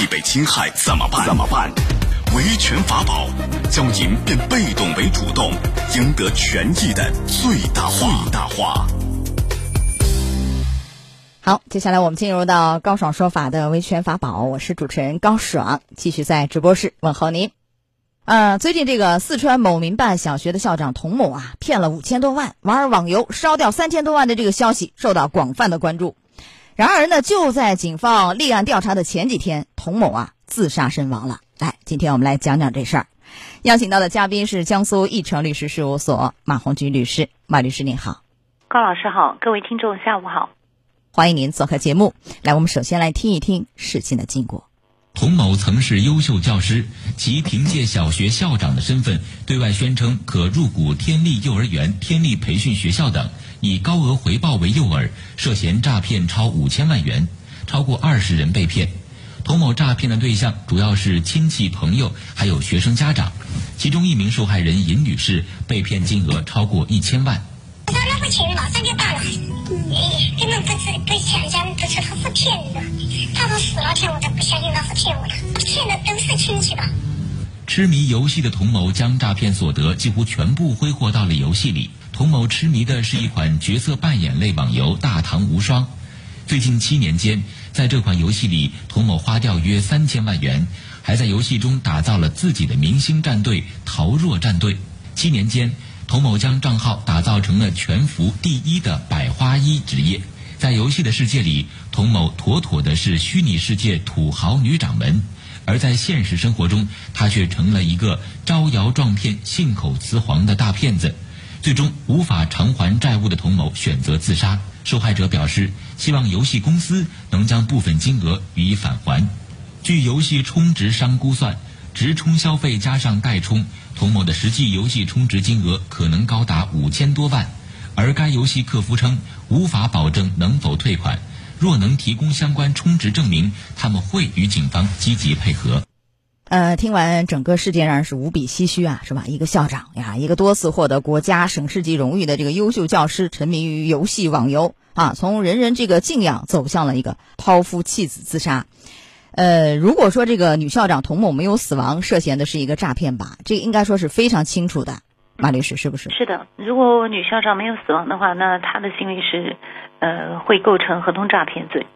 益被侵害怎么办？怎么办？维权法宝，教您变被动为主动，赢得权益的最大化。最大化。好，接下来我们进入到高爽说法的维权法宝，我是主持人高爽，继续在直播室问候您。呃，最近这个四川某民办小学的校长童某啊，骗了五千多万，玩网游烧掉三千多万的这个消息受到广泛的关注。然而呢，就在警方立案调查的前几天，童某啊自杀身亡了。来，今天我们来讲讲这事儿。邀请到的嘉宾是江苏义成律师事务所马红军律师，马律师您好，高老师好，各位听众下午好，欢迎您做客节目。来，我们首先来听一听事情的经过。童某曾是优秀教师，其凭借小学校长的身份，对外宣称可入股天利幼儿园、天利培训学校等，以高额回报为诱饵，涉嫌诈骗超五千万元，超过二十人被骗。童某诈骗的对象主要是亲戚朋友，还有学生家长，其中一名受害人尹女士被骗金额超过一千万。他那个钱马上就到，根本不是不想象不出他是骗人的，他说死了钱我都不相信他是骗我的，骗的都是亲戚吧。痴迷游戏的童某将诈骗所得几乎全部挥霍到了游戏里。童某痴迷的是一款角色扮演类网游《大唐无双》。最近七年间，在这款游戏里，童某花掉约三千万元，还在游戏中打造了自己的明星战队“陶若战队”。七年间，童某将账号打造成了全服第一的百花一职业。在游戏的世界里，童某妥妥的是虚拟世界土豪女掌门，而在现实生活中，他却成了一个招摇撞骗、信口雌黄的大骗子。最终无法偿还债务的童某选择自杀。受害者表示，希望游戏公司能将部分金额予以返还。据游戏充值商估算，直充消费加上代充，童某的实际游戏充值金额可能高达五千多万。而该游戏客服称，无法保证能否退款。若能提供相关充值证明，他们会与警方积极配合。呃，听完整个事件，让人是无比唏嘘啊，是吧？一个校长呀，一个多次获得国家、省市级荣誉的这个优秀教师，沉迷于游戏网游啊，从人人这个敬仰走向了一个抛夫弃子自杀。呃，如果说这个女校长童某没有死亡，涉嫌的是一个诈骗吧，这应该说是非常清楚的。马律师是不是？是的，如果女校长没有死亡的话，那她的行为是呃会构成合同诈骗罪。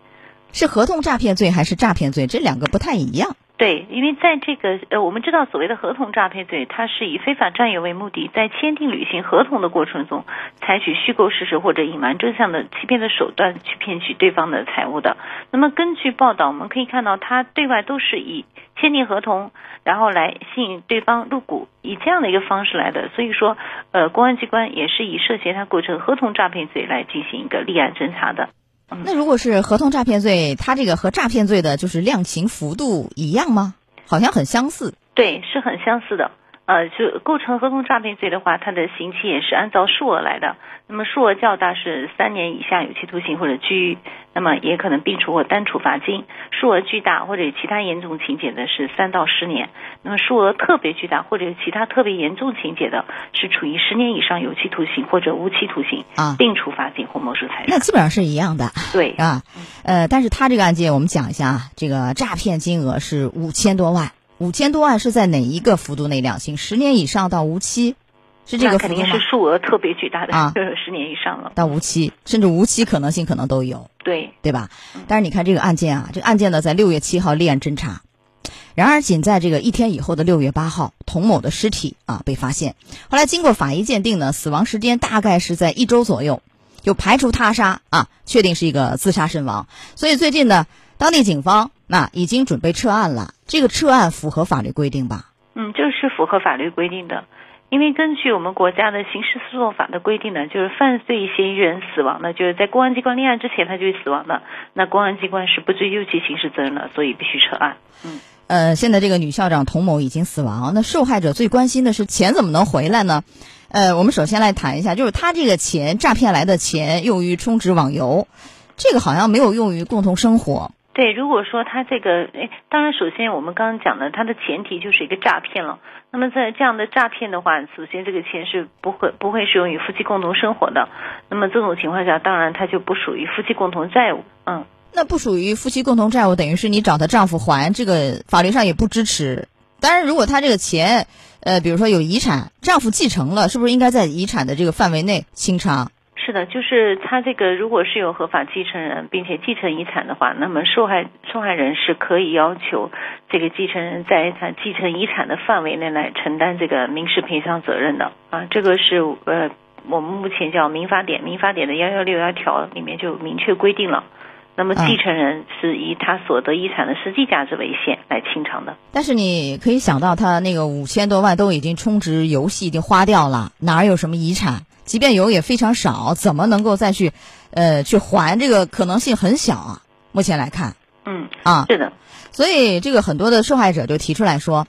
是合同诈骗罪还是诈骗罪？这两个不太一样。对，因为在这个呃，我们知道所谓的合同诈骗罪，它是以非法占有为目的，在签订履行合同的过程中，采取虚构事实或者隐瞒真相的欺骗的手段去骗取对方的财物的。那么根据报道，我们可以看到，他对外都是以签订合同，然后来吸引对方入股，以这样的一个方式来的。所以说，呃，公安机关也是以涉嫌他构成合同诈骗罪来进行一个立案侦查的。那如果是合同诈骗罪，它这个和诈骗罪的就是量刑幅度一样吗？好像很相似。对，是很相似的。呃，就构成合同诈骗罪的话，它的刑期也是按照数额来的。那么数额较大是三年以下有期徒刑或者拘役，那么也可能并处或单处罚金；数额巨大或者其他严重情节的是三到十年。那么数额特别巨大或者有其他特别严重情节的，是处于十年以上有期徒刑或者无期徒刑啊，并处罚金或没收财产。那基本上是一样的。对啊，呃，但是他这个案件我们讲一下啊，这个诈骗金额是五千多万。五千多万是在哪一个幅度内量刑？十年以上到无期，是这个肯定是数额特别巨大的啊，十年以上了到无期，甚至无期可能性可能都有。对，对吧？但是你看这个案件啊，这个案件呢在六月七号立案侦查，然而仅在这个一天以后的六月八号，童某的尸体啊被发现。后来经过法医鉴定呢，死亡时间大概是在一周左右，就排除他杀啊，确定是一个自杀身亡。所以最近呢，当地警方。那已经准备撤案了，这个撤案符合法律规定吧？嗯，这是符合法律规定的，因为根据我们国家的刑事诉讼法的规定呢，就是犯罪嫌疑人死亡呢，就是在公安机关立案之前他就死亡的，那公安机关是不追究其刑事责任的，所以必须撤案。嗯，呃，现在这个女校长童某已经死亡，那受害者最关心的是钱怎么能回来呢？呃，我们首先来谈一下，就是他这个钱诈骗来的钱用于充值网游，这个好像没有用于共同生活。对，如果说他这个，哎，当然，首先我们刚刚讲的，它的前提就是一个诈骗了。那么在这样的诈骗的话，首先这个钱是不会不会适用于夫妻共同生活的。那么这种情况下，当然它就不属于夫妻共同债务。嗯。那不属于夫妻共同债务，等于是你找她丈夫还，这个法律上也不支持。当然，如果她这个钱，呃，比如说有遗产，丈夫继承了，是不是应该在遗产的这个范围内清偿？是的，就是他这个如果是有合法继承人，并且继承遗产的话，那么受害受害人是可以要求这个继承人在他继承遗产的范围内来承担这个民事赔偿责任的啊。这个是呃，我们目前叫民法典，民法典的幺幺六幺条里面就明确规定了。那么继承人是以他所得遗产的实际价值为限来清偿的。但是你可以想到，他那个五千多万都已经充值游戏已经花掉了，哪有什么遗产？即便有也非常少，怎么能够再去，呃，去还这个可能性很小啊？目前来看，嗯啊，是的，所以这个很多的受害者就提出来说，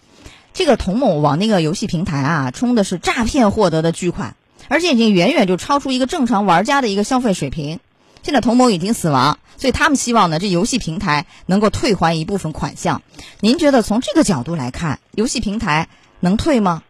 这个童某往那个游戏平台啊充的是诈骗获得的巨款，而且已经远远就超出一个正常玩家的一个消费水平。现在童某已经死亡，所以他们希望呢，这游戏平台能够退还一部分款项。您觉得从这个角度来看，游戏平台能退吗？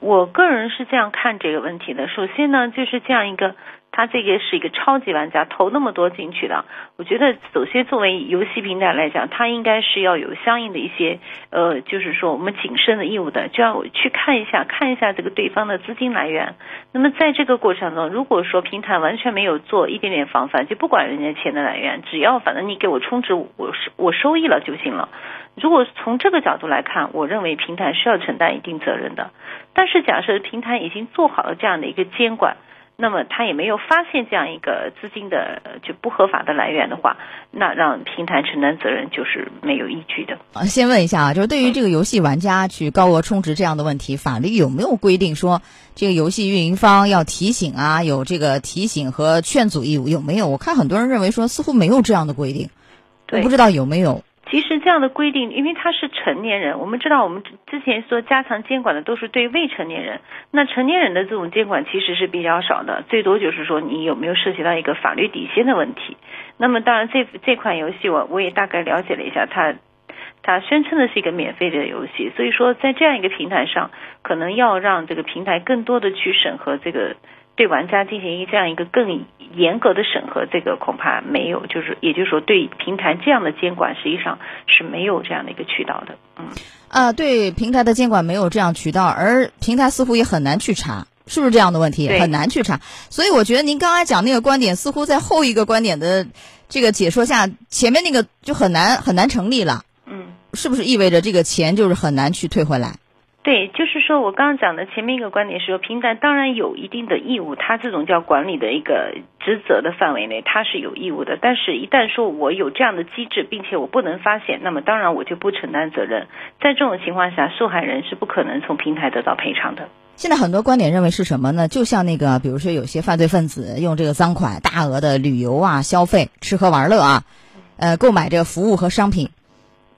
我个人是这样看这个问题的。首先呢，就是这样一个，他这个是一个超级玩家，投那么多进去的。我觉得，首先作为游戏平台来讲，他应该是要有相应的一些，呃，就是说我们谨慎的义务的，就要去看一下，看一下这个对方的资金来源。那么在这个过程中，如果说平台完全没有做一点点防范，就不管人家钱的来源，只要反正你给我充值，我收我收益了就行了。如果从这个角度来看，我认为平台是要承担一定责任的。但是，假设平台已经做好了这样的一个监管，那么他也没有发现这样一个资金的就不合法的来源的话，那让平台承担责任就是没有依据的。啊，先问一下啊，就是对于这个游戏玩家去高额充值这样的问题，法律有没有规定说这个游戏运营方要提醒啊，有这个提醒和劝阻义务有没有？我看很多人认为说似乎没有这样的规定，我不知道有没有。其实这样的规定，因为他是成年人，我们知道我们之前说加强监管的都是对未成年人，那成年人的这种监管其实是比较少的，最多就是说你有没有涉及到一个法律底线的问题。那么当然这这款游戏我我也大概了解了一下，它它宣称的是一个免费的游戏，所以说在这样一个平台上，可能要让这个平台更多的去审核这个。对玩家进行一这样一个更严格的审核，这个恐怕没有，就是也就是说，对平台这样的监管实际上是没有这样的一个渠道的。嗯，啊，对平台的监管没有这样渠道，而平台似乎也很难去查，是不是这样的问题？很难去查。所以我觉得您刚才讲那个观点，似乎在后一个观点的这个解说下，前面那个就很难很难成立了。嗯，是不是意味着这个钱就是很难去退回来？对，就是说我刚刚讲的前面一个观点是说，平台当然有一定的义务，它这种叫管理的一个职责的范围内，它是有义务的。但是，一旦说我有这样的机制，并且我不能发现，那么当然我就不承担责任。在这种情况下，受害人是不可能从平台得到赔偿的。现在很多观点认为是什么呢？就像那个，比如说有些犯罪分子用这个赃款大额的旅游啊、消费、吃喝玩乐啊，呃，购买这个服务和商品。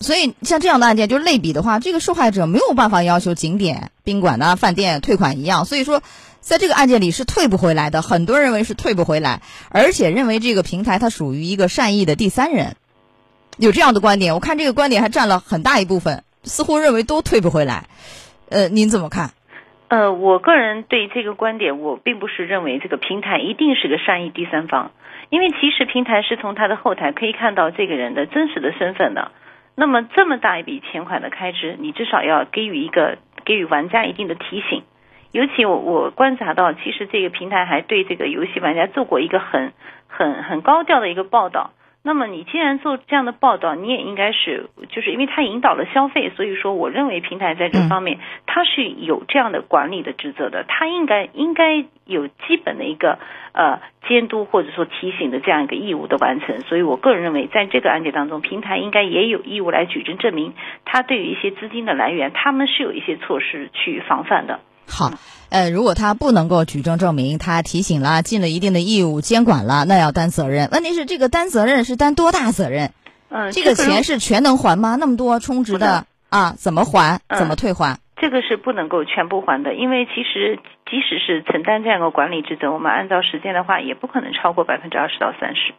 所以，像这样的案件，就是类比的话，这个受害者没有办法要求景点、宾馆呐、饭店退款一样。所以说，在这个案件里是退不回来的。很多认为是退不回来，而且认为这个平台它属于一个善意的第三人，有这样的观点。我看这个观点还占了很大一部分，似乎认为都退不回来。呃，您怎么看？呃，我个人对这个观点，我并不是认为这个平台一定是个善意第三方，因为其实平台是从它的后台可以看到这个人的真实的身份的。那么这么大一笔钱款的开支，你至少要给予一个给予玩家一定的提醒。尤其我我观察到，其实这个平台还对这个游戏玩家做过一个很很很高调的一个报道。那么你既然做这样的报道，你也应该是，就是因为它引导了消费，所以说我认为平台在这方面它是有这样的管理的职责的，它应该应该有基本的一个呃监督或者说提醒的这样一个义务的完成。所以我个人认为，在这个案件当中，平台应该也有义务来举证证明，它对于一些资金的来源，他们是有一些措施去防范的。好，呃，如果他不能够举证证明，他提醒了，尽了一定的义务，监管了，那要担责任。问题是这个担责任是担多大责任？嗯，这个钱是全能还吗？那么多充值的啊，怎么还？怎么退还？这个是不能够全部还的，因为其实即使是承担这样一个管理职责，我们按照时间的话，也不可能超过百分之二十到三十。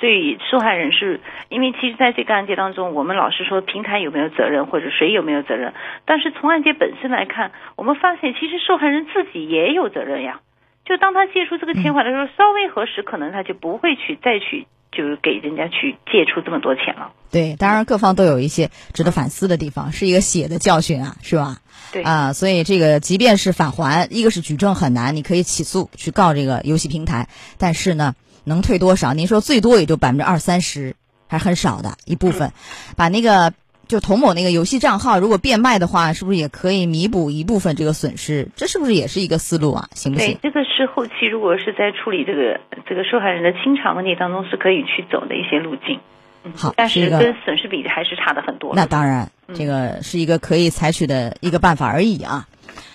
所以受害人是因为其实在这个案件当中，我们老是说平台有没有责任或者谁有没有责任，但是从案件本身来看，我们发现其实受害人自己也有责任呀。就当他借出这个钱款的时候，稍微核实，可能他就不会去再去就是给人家去借出这么多钱了。对，当然各方都有一些值得反思的地方，是一个血的教训啊，是吧？对啊，所以这个即便是返还，一个是举证很难，你可以起诉去告这个游戏平台，但是呢，能退多少？您说最多也就百分之二三十，还很少的一部分，把那个。就童某那个游戏账号，如果变卖的话，是不是也可以弥补一部分这个损失？这是不是也是一个思路啊？行不行？对，这个是后期如果是在处理这个这个受害人的清偿问题当中是可以去走的一些路径。好，但是跟损失比还是差的很多。那当然，这个是一个可以采取的一个办法而已啊。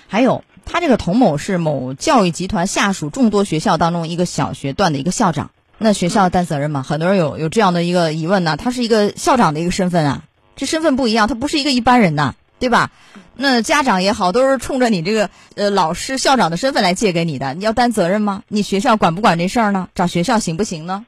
还有，他这个童某是某教育集团下属众多学校当中一个小学段的一个校长，那学校担责任吗？很多人有有这样的一个疑问呢。他是一个校长的一个身份啊。这身份不一样，他不是一个一般人呐，对吧？那家长也好，都是冲着你这个呃老师、校长的身份来借给你的，你要担责任吗？你学校管不管这事儿呢？找学校行不行呢？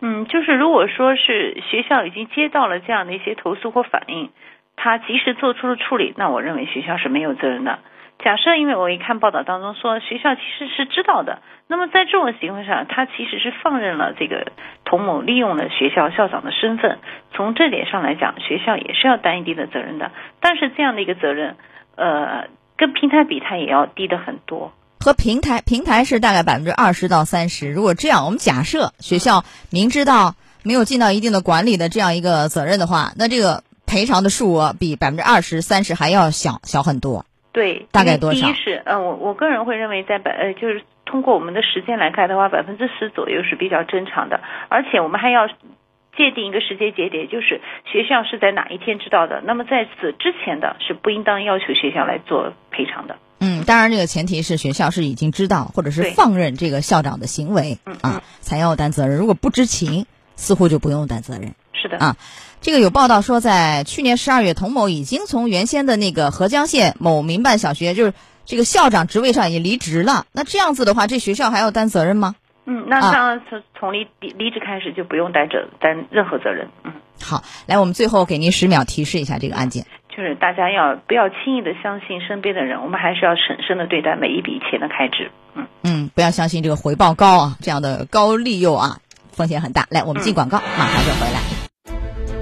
嗯，就是如果说是学校已经接到了这样的一些投诉或反映，他及时做出了处理，那我认为学校是没有责任的。假设，因为我一看报道当中说学校其实是知道的，那么在这种情况下，他其实是放任了这个童某利用了学校校长的身份，从这点上来讲，学校也是要担一定的责任的。但是这样的一个责任，呃，跟平台比，它也要低的很多。和平台平台是大概百分之二十到三十。如果这样，我们假设学校明知道没有尽到一定的管理的这样一个责任的话，那这个赔偿的数额比百分之二十三十还要小小很多。对，大概多少？第一是，呃，我我个人会认为，在百呃，就是通过我们的时间来看的话，百分之十左右是比较正常的。而且我们还要界定一个时间节点，就是学校是在哪一天知道的。那么在此之前的是不应当要求学校来做赔偿的。嗯，当然这个前提是学校是已经知道，或者是放任这个校长的行为啊，才要担责任。如果不知情，似乎就不用担责任。是的啊。这个有报道说，在去年十二月，童某已经从原先的那个合江县某民办小学，就是这个校长职位上也离职了。那这样子的话，这学校还要担责任吗？嗯，那当然从从离离离职开始就不用担责担任何责任。嗯，好，来，我们最后给您十秒提示一下这个案件，就是大家要不要轻易的相信身边的人，我们还是要审慎的对待每一笔钱的开支。嗯嗯，不要相信这个回报高啊，这样的高利诱啊，风险很大。来，我们进广告，马上就回来。